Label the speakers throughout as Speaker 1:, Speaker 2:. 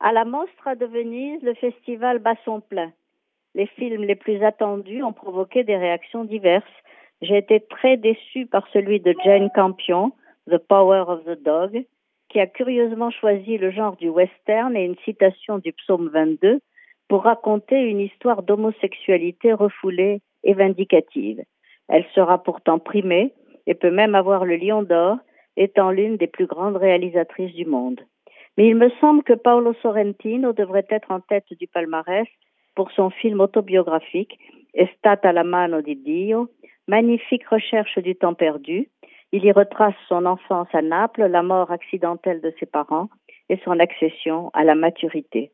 Speaker 1: À la Mostra de Venise, le festival bat son plein. Les films les plus attendus ont provoqué des réactions diverses. J'ai été très déçue par celui de Jane Campion, The Power of the Dog, qui a curieusement choisi le genre du western et une citation du psaume 22 pour raconter une histoire d'homosexualité refoulée et vindicative. Elle sera pourtant primée et peut même avoir le lion d'or, étant l'une des plus grandes réalisatrices du monde. Mais il me semble que Paolo Sorrentino devrait être en tête du palmarès pour son film autobiographique Estata la mano di Dio, magnifique recherche du temps perdu. Il y retrace son enfance à Naples, la mort accidentelle de ses parents et son accession à la maturité.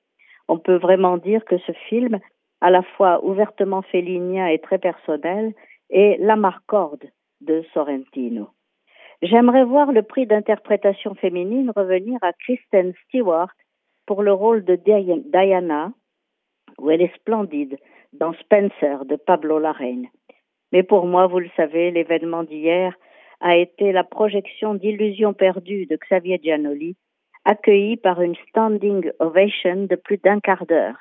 Speaker 1: On peut vraiment dire que ce film, à la fois ouvertement félinien et très personnel, est la marcorde de Sorrentino. J'aimerais voir le prix d'interprétation féminine revenir à Kristen Stewart pour le rôle de Diana, où elle est splendide dans Spencer de Pablo Larraine. Mais pour moi, vous le savez, l'événement d'hier a été la projection d'Illusions perdues de Xavier Giannoli, accueilli par une standing ovation de plus d'un quart d'heure.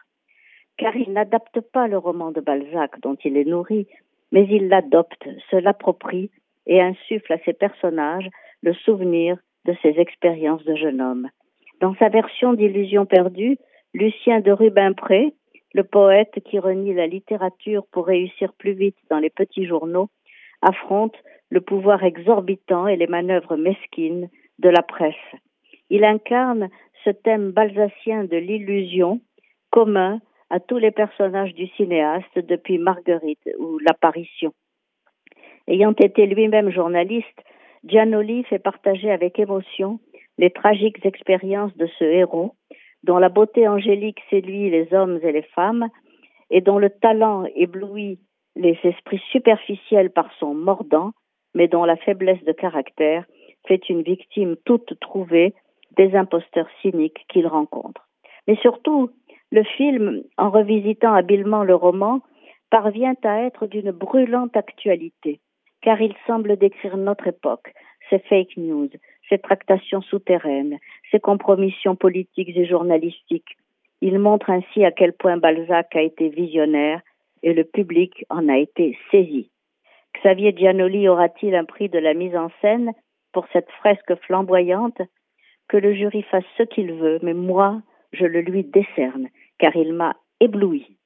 Speaker 1: Car il n'adapte pas le roman de Balzac dont il est nourri, mais il l'adopte, se l'approprie et insuffle à ses personnages le souvenir de ses expériences de jeune homme. Dans sa version d'Illusions perdues, Lucien de Rubempré, le poète qui renie la littérature pour réussir plus vite dans les petits journaux, affronte le pouvoir exorbitant et les manœuvres mesquines de la presse. Il incarne ce thème balsacien de l'illusion commun à tous les personnages du cinéaste depuis Marguerite ou l'apparition. Ayant été lui-même journaliste, Giannoli fait partager avec émotion les tragiques expériences de ce héros dont la beauté angélique séduit les hommes et les femmes, et dont le talent éblouit les esprits superficiels par son mordant, mais dont la faiblesse de caractère fait une victime toute trouvée des imposteurs cyniques qu'il rencontre. Mais surtout, le film, en revisitant habilement le roman, parvient à être d'une brûlante actualité, car il semble décrire notre époque, ses fake news, ses tractations souterraines, ses compromissions politiques et journalistiques. Il montre ainsi à quel point Balzac a été visionnaire et le public en a été saisi. Xavier Giannoli aura-t-il un prix de la mise en scène pour cette fresque flamboyante? Que le jury fasse ce qu'il veut, mais moi, je le lui décerne, car il m'a ébloui.